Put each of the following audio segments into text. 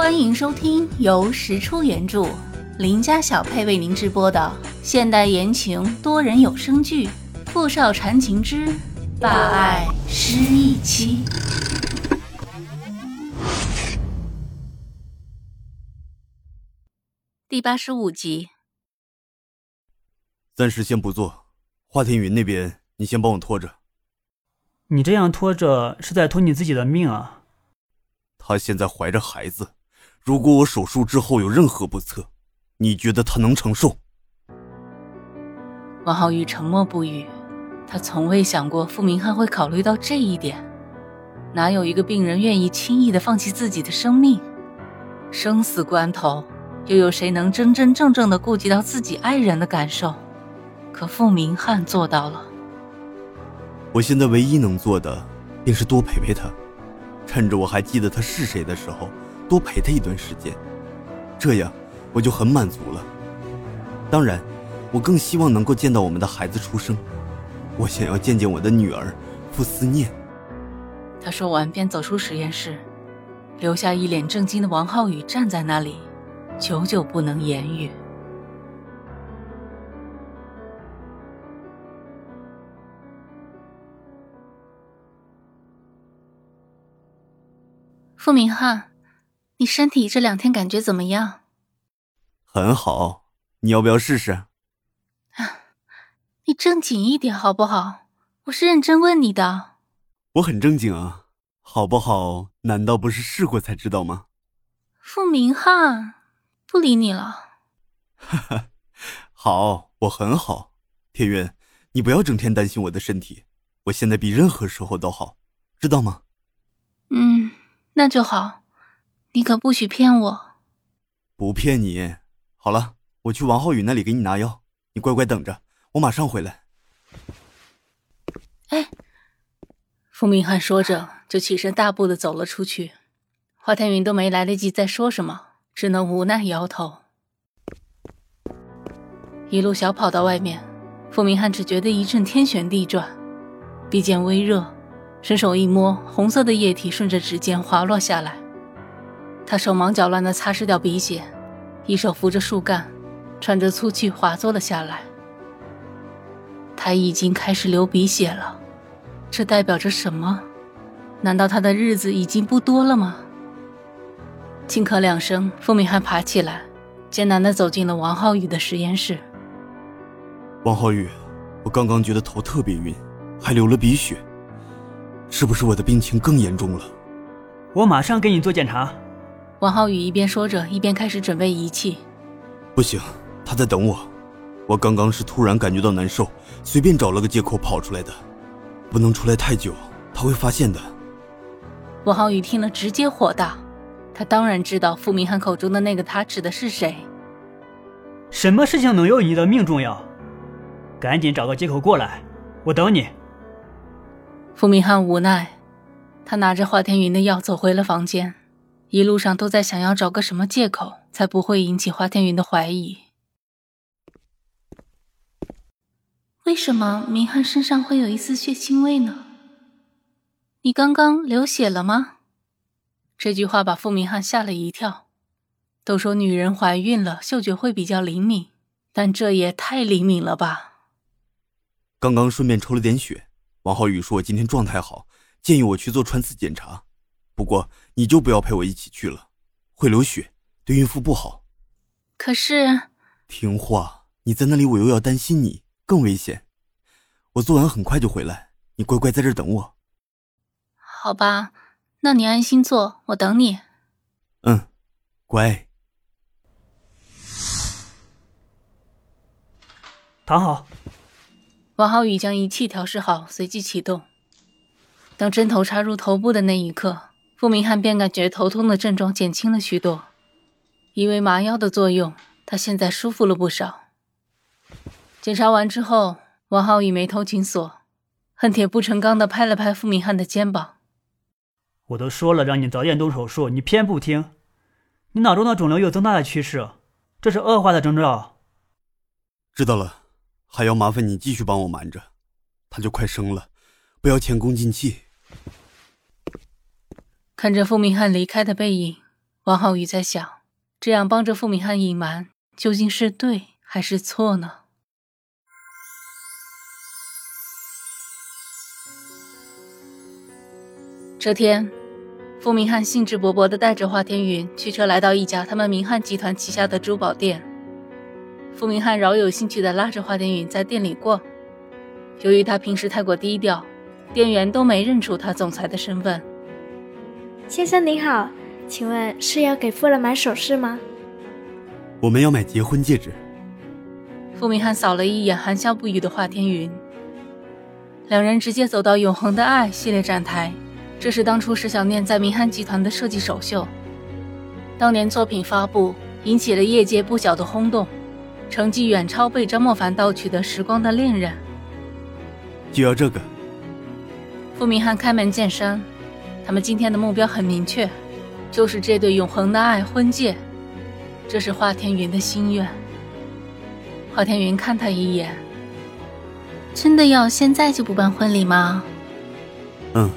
欢迎收听由石出原著、林家小配为您直播的现代言情多人有声剧《富少缠情之霸爱失忆妻》第八十五集。暂时先不做，华天云那边你先帮我拖着。你这样拖着是在拖你自己的命啊！她现在怀着孩子，如果我手术之后有任何不测，你觉得他能承受？王浩宇沉默不语，他从未想过傅明翰会考虑到这一点。哪有一个病人愿意轻易的放弃自己的生命？生死关头，又有谁能真真正正的顾及到自己爱人的感受？可傅明翰做到了。我现在唯一能做的，便是多陪陪他，趁着我还记得他是谁的时候，多陪他一段时间，这样我就很满足了。当然，我更希望能够见到我们的孩子出生，我想要见见我的女儿，傅思念。他说完便走出实验室，留下一脸震惊的王浩宇站在那里，久久不能言语。傅明翰，你身体这两天感觉怎么样？很好，你要不要试试？啊，你正经一点好不好？我是认真问你的。我很正经啊，好不好？难道不是试过才知道吗？傅明翰，不理你了。哈哈，好，我很好。天云，你不要整天担心我的身体，我现在比任何时候都好，知道吗？嗯。那就好，你可不许骗我。不骗你。好了，我去王浩宇那里给你拿药，你乖乖等着，我马上回来。哎，傅明翰说着就起身大步的走了出去，华天云都没来得及再说什么，只能无奈摇头。一路小跑到外面，傅明翰只觉得一阵天旋地转，鼻尖微热。伸手一摸，红色的液体顺着指尖滑落下来。他手忙脚乱地擦拭掉鼻血，一手扶着树干，喘着粗气滑坐了下来。他已经开始流鼻血了，这代表着什么？难道他的日子已经不多了吗？轻咳两声，傅明翰爬起来，艰难地走进了王浩宇的实验室。王浩宇，我刚刚觉得头特别晕，还流了鼻血。是不是我的病情更严重了？我马上给你做检查。王浩宇一边说着，一边开始准备仪器。不行，他在等我。我刚刚是突然感觉到难受，随便找了个借口跑出来的，不能出来太久，他会发现的。王浩宇听了直接火大，他当然知道傅明翰口中的那个他指的是谁。什么事情能有你的命重要？赶紧找个借口过来，我等你。傅明翰无奈，他拿着华天云的药走回了房间，一路上都在想要找个什么借口，才不会引起花天云的怀疑。为什么明翰身上会有一丝血腥味呢？你刚刚流血了吗？这句话把傅明翰吓了一跳。都说女人怀孕了，嗅觉会比较灵敏，但这也太灵敏了吧？刚刚顺便抽了点血。王浩宇说：“我今天状态好，建议我去做穿刺检查。不过你就不要陪我一起去了，会流血，对孕妇不好。”可是，听话，你在那里我又要担心你，更危险。我做完很快就回来，你乖乖在这等我。好吧，那你安心做，我等你。嗯，乖。躺好。王浩宇将仪器调试好，随即启动。当针头插入头部的那一刻，傅明翰便感觉头痛的症状减轻了许多。因为麻药的作用，他现在舒服了不少。检查完之后，王浩宇眉头紧锁，恨铁不成钢的拍了拍傅明翰的肩膀：“我都说了让你早点动手术，你偏不听。你脑中的肿瘤有增大的趋势，这是恶化的征兆。”知道了。还要麻烦你继续帮我瞒着，他就快生了，不要前功尽弃。看着傅明翰离开的背影，王浩宇在想，这样帮着傅明翰隐瞒，究竟是对还是错呢？这天，傅明翰兴致勃勃地带着华天云驱车来到一家他们明翰集团旗下的珠宝店。傅明翰饶有兴趣地拉着华天云在店里逛。由于他平时太过低调，店员都没认出他总裁的身份。先生您好，请问是要给夫人买首饰吗？我们要买结婚戒指。傅明翰扫了一眼含笑不语的华天云，两人直接走到《永恒的爱》系列展台。这是当初石小念在明翰集团的设计首秀，当年作品发布引起了业界不小的轰动，成绩远超被张莫凡盗取的《时光的恋人》。就要这个。傅明翰开门见山，他们今天的目标很明确，就是这对永恒的爱婚戒。这是华天云的心愿。华天云看他一眼，真的要现在就不办婚礼吗？嗯。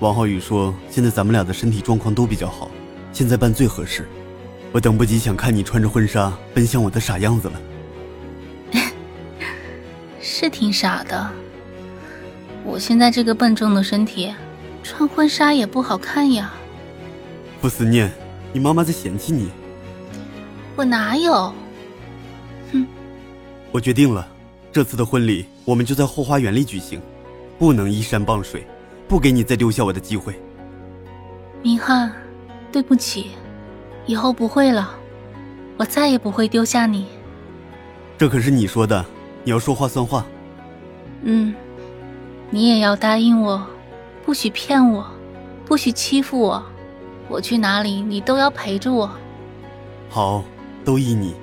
王浩宇说：“现在咱们俩的身体状况都比较好，现在办最合适。我等不及想看你穿着婚纱奔向我的傻样子了。”是挺傻的。我现在这个笨重的身体，穿婚纱也不好看呀。傅思念，你妈妈在嫌弃你。我哪有？哼！我决定了，这次的婚礼我们就在后花园里举行，不能依山傍水。不给你再丢下我的机会，明翰，对不起，以后不会了，我再也不会丢下你。这可是你说的，你要说话算话。嗯，你也要答应我，不许骗我，不许欺负我，我去哪里你都要陪着我。好，都依你。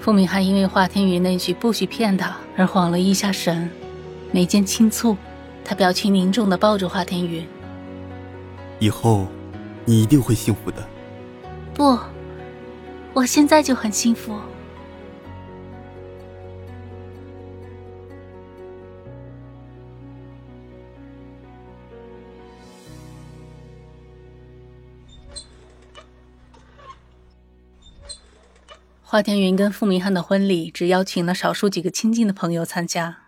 傅明翰因为华天宇那句“不许骗他”而晃了一下神，眉间轻蹙。他表情凝重的抱住华天宇。以后，你一定会幸福的。不，我现在就很幸福。华天云跟傅明翰的婚礼，只邀请了少数几个亲近的朋友参加。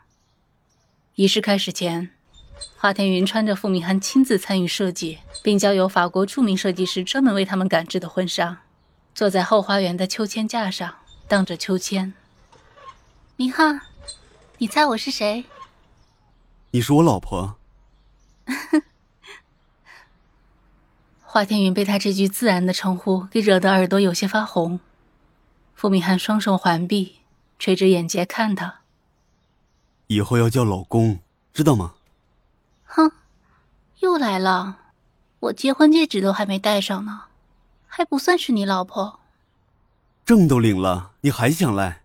仪式开始前。华天云穿着傅明翰亲自参与设计，并交由法国著名设计师专门为他们赶制的婚纱，坐在后花园的秋千架上荡着秋千。明翰，你猜我是谁？你是我老婆。华天云被他这句自然的称呼给惹得耳朵有些发红。傅明翰双手环臂，垂着眼睫看他。以后要叫老公，知道吗？哼，又来了！我结婚戒指都还没戴上呢，还不算是你老婆。证都领了，你还想赖？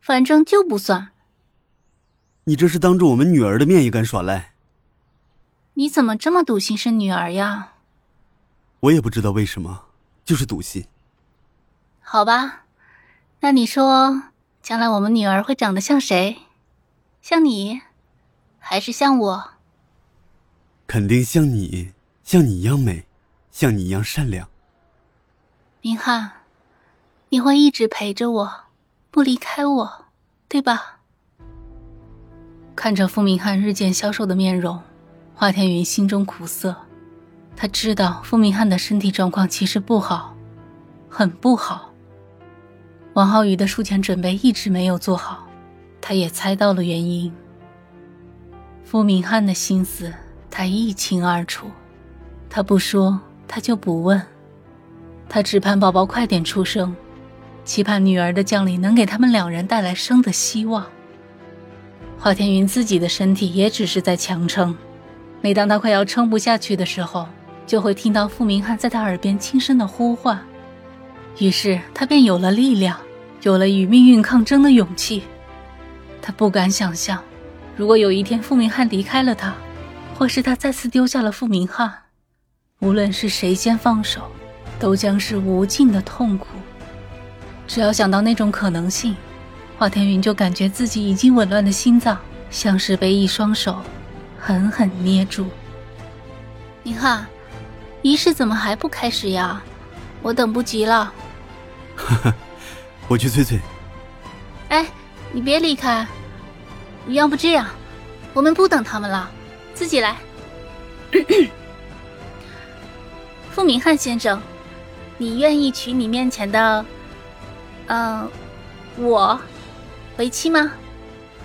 反正就不算。你这是当着我们女儿的面也敢耍赖？你怎么这么笃信是女儿呀？我也不知道为什么，就是笃信。好吧，那你说，将来我们女儿会长得像谁？像你，还是像我？肯定像你，像你一样美，像你一样善良。明翰，你会一直陪着我，不离开我，对吧？看着傅明翰日渐消瘦的面容，华天云心中苦涩。他知道傅明翰的身体状况其实不好，很不好。王浩宇的术前准备一直没有做好，他也猜到了原因。傅明翰的心思。他一清二楚，他不说，他就不问，他只盼宝宝快点出生，期盼女儿的降临能给他们两人带来生的希望。华天云自己的身体也只是在强撑，每当他快要撑不下去的时候，就会听到傅明翰在他耳边轻声的呼唤，于是他便有了力量，有了与命运抗争的勇气。他不敢想象，如果有一天傅明翰离开了他。或是他再次丢下了傅明翰，无论是谁先放手，都将是无尽的痛苦。只要想到那种可能性，华天云就感觉自己已经紊乱的心脏像是被一双手狠狠捏住。明翰，仪式怎么还不开始呀？我等不及了。哈哈，我去催催。哎，你别离开。要不这样，我们不等他们了，自己来。傅明翰先生，你愿意娶你面前的，嗯，我为妻吗？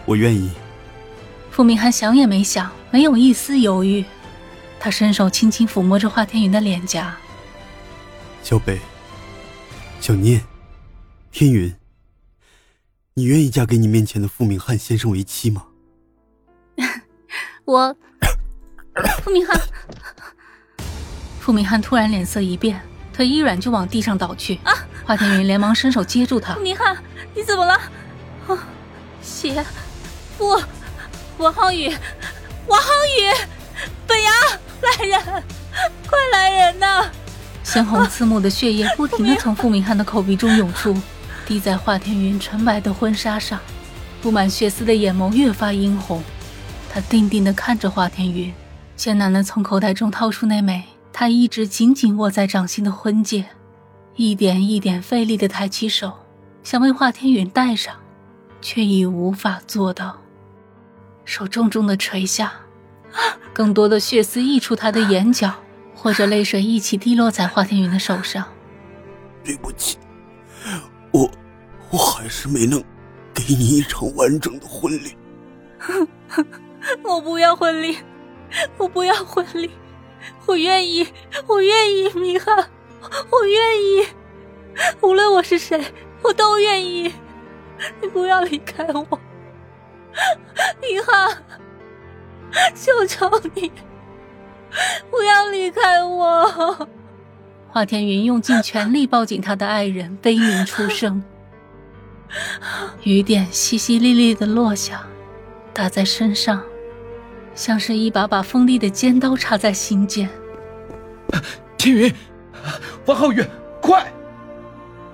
我愿意。傅明翰想也没想，没有一丝犹豫，他伸手轻轻抚摸着华天云的脸颊。小北，小念，天云，你愿意嫁给你面前的傅明翰先生为妻吗？我，傅明翰，傅明翰突然脸色一变，腿一软就往地上倒去。啊！华天云连忙伸手接住他。傅明翰，你怎么了？啊，血！不，王浩宇，王浩宇，本阳来人，快来人呐！鲜红刺目的血液不停的从傅明翰的口鼻中涌出，滴在华天云纯白的婚纱上，布满血丝的眼眸越发殷红。他定定的看着华天云，艰难的从口袋中掏出那枚他一直紧紧握在掌心的婚戒，一点一点费力的抬起手，想为华天云戴上，却已无法做到。手重重的垂下，更多的血丝溢出他的眼角。或者泪水一起滴落在华天云的手上。对不起，我我还是没能给你一场完整的婚礼。我不要婚礼，我不要婚礼，我愿意，我愿意，米哈，我愿意，无论我是谁，我都愿意。你不要离开我，米哈，求求你。不要离开我！华天云用尽全力抱紧他的爱人，悲鸣出声。雨点淅淅沥沥的落下，打在身上，像是一把把锋利的尖刀插在心间。天云，王浩宇，快！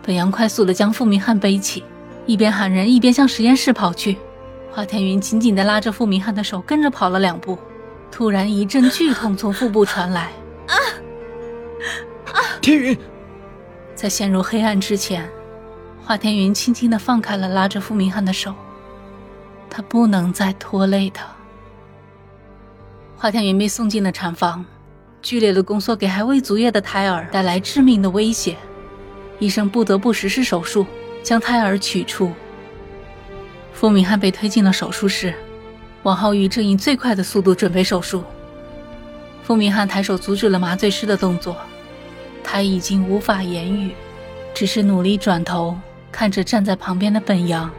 本阳快速的将傅明翰背起，一边喊人，一边向实验室跑去。华天云紧紧的拉着傅明翰的手，跟着跑了两步。突然一阵剧痛从腹部传来！天云，在陷入黑暗之前，华天云轻轻的放开了拉着傅明翰的手，他不能再拖累他。华天云被送进了产房，剧烈的宫缩给还未足月的胎儿带来致命的威胁，医生不得不实施手术将胎儿取出。傅明翰被推进了手术室。王浩宇正以最快的速度准备手术。傅明翰抬手阻止了麻醉师的动作，他已经无法言语，只是努力转头看着站在旁边的本阳。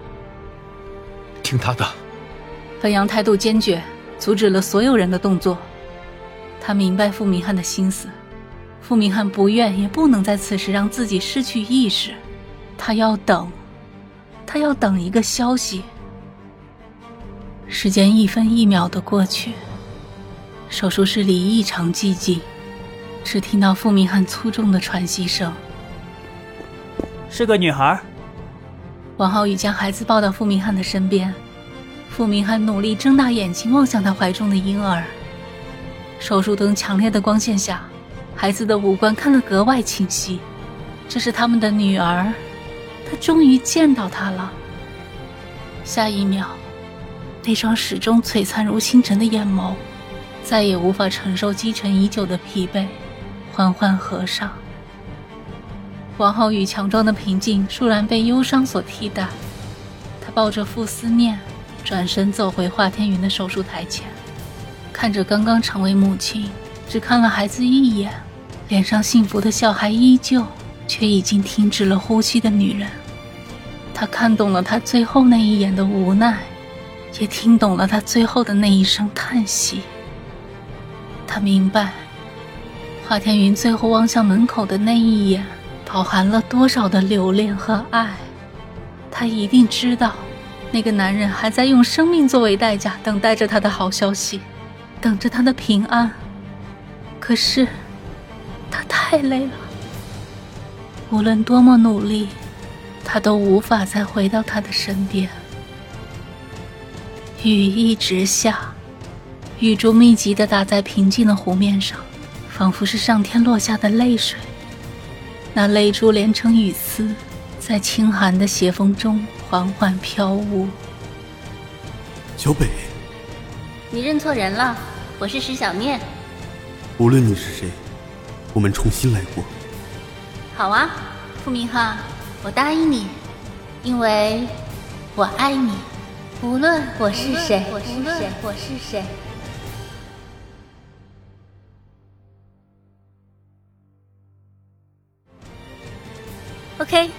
听他的。本阳态度坚决，阻止了所有人的动作。他明白傅明翰的心思，傅明翰不愿也不能在此时让自己失去意识，他要等，他要等一个消息。时间一分一秒的过去，手术室里异常寂静，只听到傅明翰粗重的喘息声。是个女孩。王浩宇将孩子抱到傅明翰的身边，傅明翰努力睁大眼睛望向他怀中的婴儿。手术灯强烈的光线下，孩子的五官看得格外清晰。这是他们的女儿，他终于见到她了。下一秒。那双始终璀璨如星辰的眼眸，再也无法承受积沉已久的疲惫，缓缓合上。王浩宇强装的平静，倏然被忧伤所替代。他抱着傅思念，转身走回华天云的手术台前，看着刚刚成为母亲，只看了孩子一眼，脸上幸福的笑还依旧，却已经停止了呼吸的女人。他看懂了他最后那一眼的无奈。也听懂了他最后的那一声叹息。他明白，华天云最后望向门口的那一眼，饱含了多少的留恋和爱。他一定知道，那个男人还在用生命作为代价，等待着他的好消息，等着他的平安。可是，他太累了，无论多么努力，他都无法再回到他的身边。雨一直下，雨珠密集的打在平静的湖面上，仿佛是上天落下的泪水。那泪珠连成雨丝，在清寒的斜风中缓缓飘舞。小北，你认错人了，我是石小念。无论你是谁，我们重新来过。好啊，傅明浩，我答应你，因为我爱你，无论我是谁，无论我是谁。OK，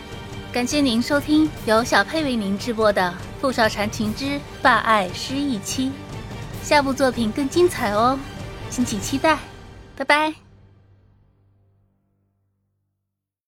感谢您收听由小佩为您直播的《富少缠情之霸爱失忆妻》，下部作品更精彩哦，敬请期待，拜拜。